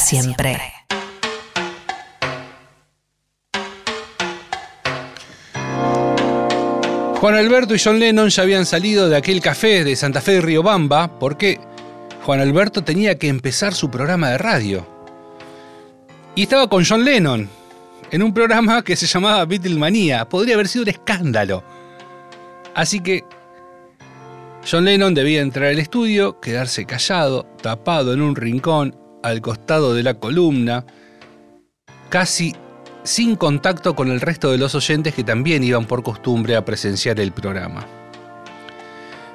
Siempre. Juan Alberto y John Lennon ya habían salido de aquel café de Santa Fe de Riobamba porque Juan Alberto tenía que empezar su programa de radio. Y estaba con John Lennon en un programa que se llamaba Beatlemanía. Podría haber sido un escándalo. Así que John Lennon debía entrar al estudio, quedarse callado, tapado en un rincón al costado de la columna, casi sin contacto con el resto de los oyentes que también iban por costumbre a presenciar el programa.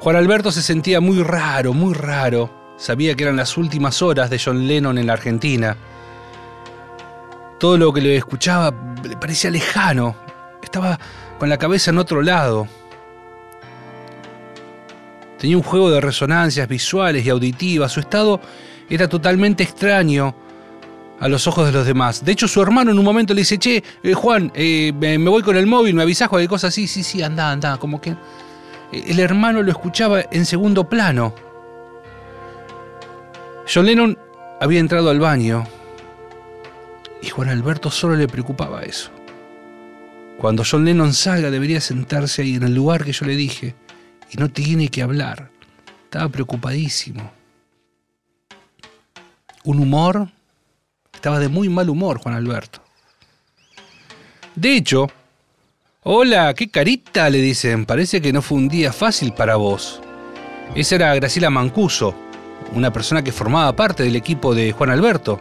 Juan Alberto se sentía muy raro, muy raro. Sabía que eran las últimas horas de John Lennon en la Argentina. Todo lo que le escuchaba le parecía lejano. Estaba con la cabeza en otro lado. Tenía un juego de resonancias visuales y auditivas. Su estado era totalmente extraño a los ojos de los demás. De hecho, su hermano en un momento le dice, che, eh, Juan, eh, me, voy con el móvil, me avisás cualquier cosa así, sí, sí, anda, anda. Como que eh, el hermano lo escuchaba en segundo plano. John Lennon había entrado al baño y Juan Alberto solo le preocupaba eso. Cuando John Lennon salga debería sentarse ahí en el lugar que yo le dije y no tiene que hablar. Estaba preocupadísimo. Un humor estaba de muy mal humor, Juan Alberto. De hecho, hola, qué carita, le dicen. Parece que no fue un día fácil para vos. Esa era Graciela Mancuso, una persona que formaba parte del equipo de Juan Alberto.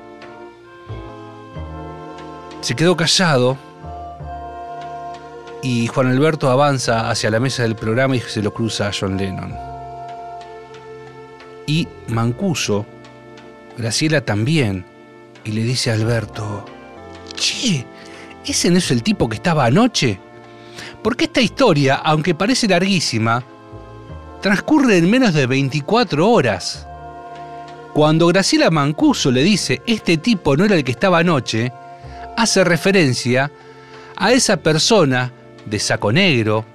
Se quedó callado y Juan Alberto avanza hacia la mesa del programa y se lo cruza a John Lennon. Y Mancuso, Graciela también, y le dice a Alberto, Che, ¿ese no es el tipo que estaba anoche? Porque esta historia, aunque parece larguísima, transcurre en menos de 24 horas. Cuando Graciela Mancuso le dice, este tipo no era el que estaba anoche, hace referencia a esa persona de saco negro,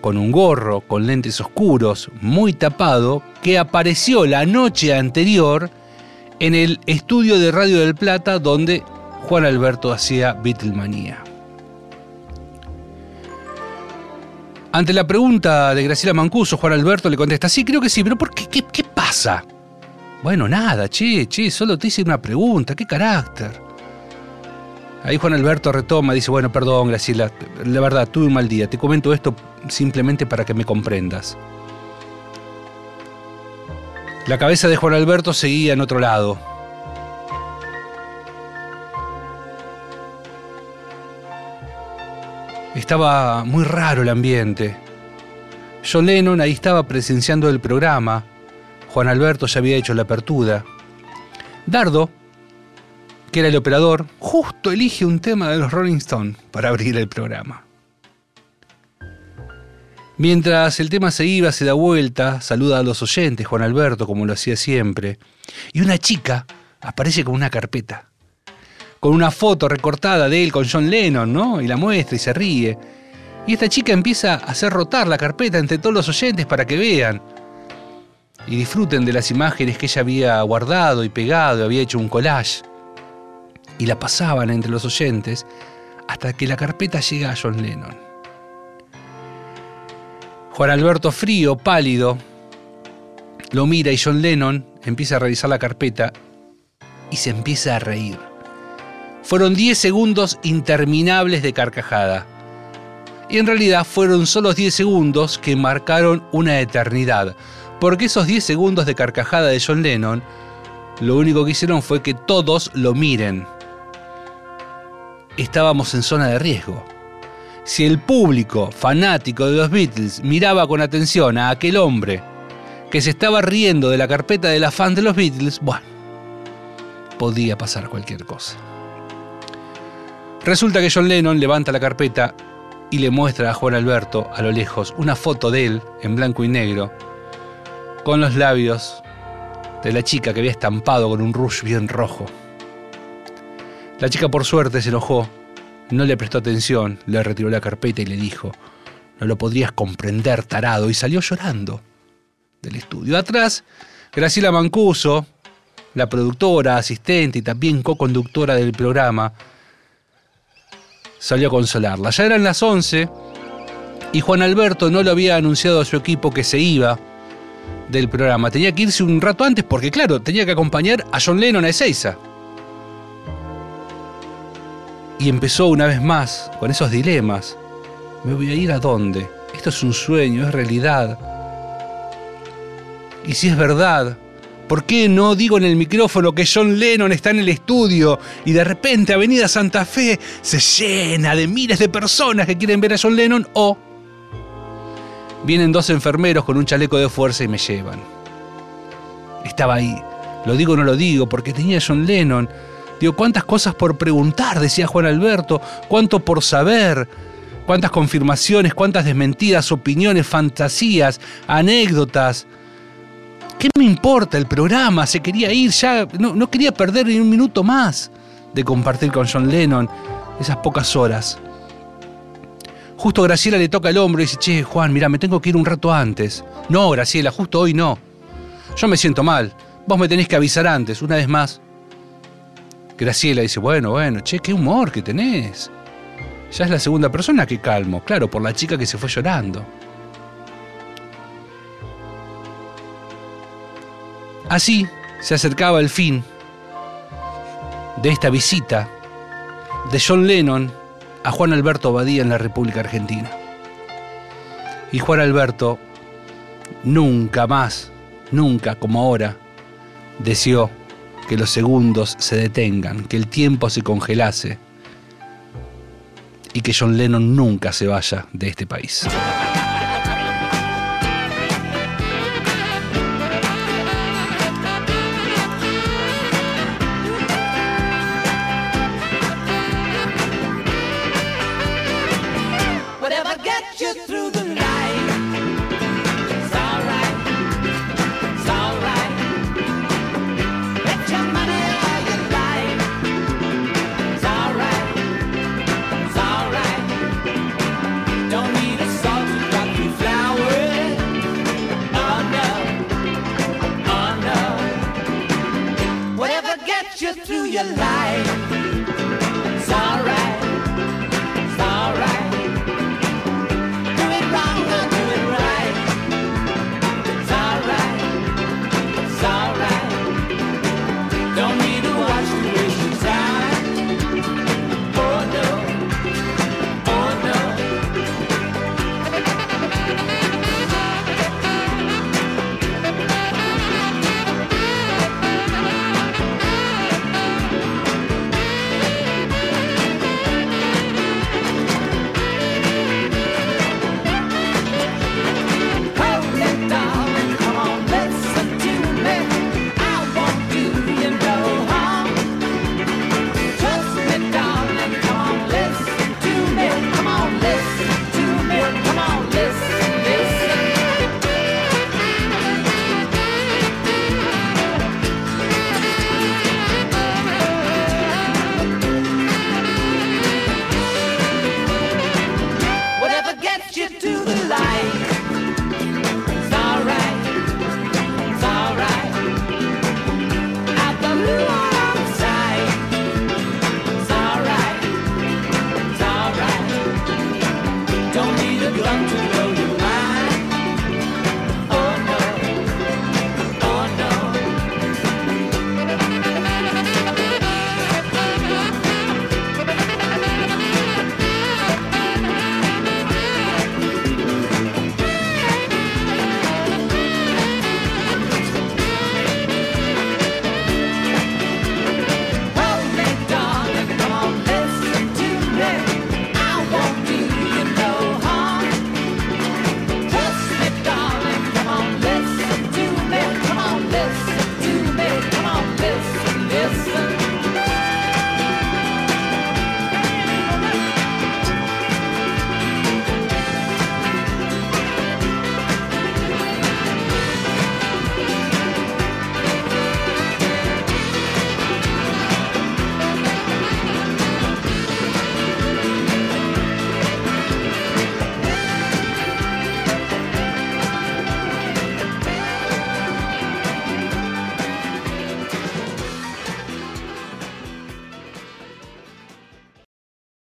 con un gorro, con lentes oscuros, muy tapado, que apareció la noche anterior en el estudio de Radio del Plata donde Juan Alberto hacía Beatlemanía. Ante la pregunta de Graciela Mancuso, Juan Alberto le contesta, sí, creo que sí, pero ¿por qué? ¿Qué, pasa? Bueno, nada, che, che, solo te hice una pregunta, ¿qué carácter? Ahí Juan Alberto retoma, dice, bueno, perdón, Graciela, la verdad, tuve un mal día, te comento esto simplemente para que me comprendas. La cabeza de Juan Alberto seguía en otro lado. Estaba muy raro el ambiente. John Lennon ahí estaba presenciando el programa. Juan Alberto ya había hecho la apertura. Dardo, que era el operador, justo elige un tema de los Rolling Stones para abrir el programa. Mientras el tema se iba, se da vuelta, saluda a los oyentes, Juan Alberto, como lo hacía siempre, y una chica aparece con una carpeta, con una foto recortada de él con John Lennon, ¿no? Y la muestra y se ríe. Y esta chica empieza a hacer rotar la carpeta entre todos los oyentes para que vean y disfruten de las imágenes que ella había guardado y pegado, había hecho un collage. Y la pasaban entre los oyentes hasta que la carpeta llega a John Lennon. Juan Alberto frío, pálido, lo mira y John Lennon empieza a revisar la carpeta y se empieza a reír. Fueron 10 segundos interminables de carcajada. Y en realidad fueron solo 10 segundos que marcaron una eternidad, porque esos 10 segundos de carcajada de John Lennon lo único que hicieron fue que todos lo miren. Estábamos en zona de riesgo. Si el público fanático de los Beatles miraba con atención a aquel hombre que se estaba riendo de la carpeta de la fan de los Beatles, bueno, podía pasar cualquier cosa. Resulta que John Lennon levanta la carpeta y le muestra a Juan Alberto a lo lejos una foto de él en blanco y negro, con los labios de la chica que había estampado con un rush bien rojo. La chica por suerte se enojó, no le prestó atención, le retiró la carpeta y le dijo, no lo podrías comprender, tarado, y salió llorando del estudio. Atrás, Graciela Mancuso, la productora, asistente y también co-conductora del programa, salió a consolarla. Ya eran las 11 y Juan Alberto no lo había anunciado a su equipo que se iba del programa. Tenía que irse un rato antes porque, claro, tenía que acompañar a John Lennon a Ezeiza. Y empezó una vez más con esos dilemas. ¿Me voy a ir a dónde? Esto es un sueño, es realidad. Y si es verdad, ¿por qué no digo en el micrófono que John Lennon está en el estudio y de repente Avenida Santa Fe se llena de miles de personas que quieren ver a John Lennon? O vienen dos enfermeros con un chaleco de fuerza y me llevan. Estaba ahí. Lo digo o no lo digo, porque tenía a John Lennon. Digo, cuántas cosas por preguntar, decía Juan Alberto, cuánto por saber, cuántas confirmaciones, cuántas desmentidas, opiniones, fantasías, anécdotas. ¿Qué me importa el programa? Se quería ir ya, no, no quería perder ni un minuto más de compartir con John Lennon esas pocas horas. Justo Graciela le toca el hombro y dice, che, Juan, mira, me tengo que ir un rato antes. No, Graciela, justo hoy no. Yo me siento mal. Vos me tenés que avisar antes, una vez más. Graciela dice, bueno, bueno, che, qué humor que tenés. Ya es la segunda persona que calmo, claro, por la chica que se fue llorando. Así se acercaba el fin de esta visita de John Lennon a Juan Alberto Badía en la República Argentina. Y Juan Alberto nunca más, nunca como ahora, deseó que los segundos se detengan, que el tiempo se congelase y que John Lennon nunca se vaya de este país.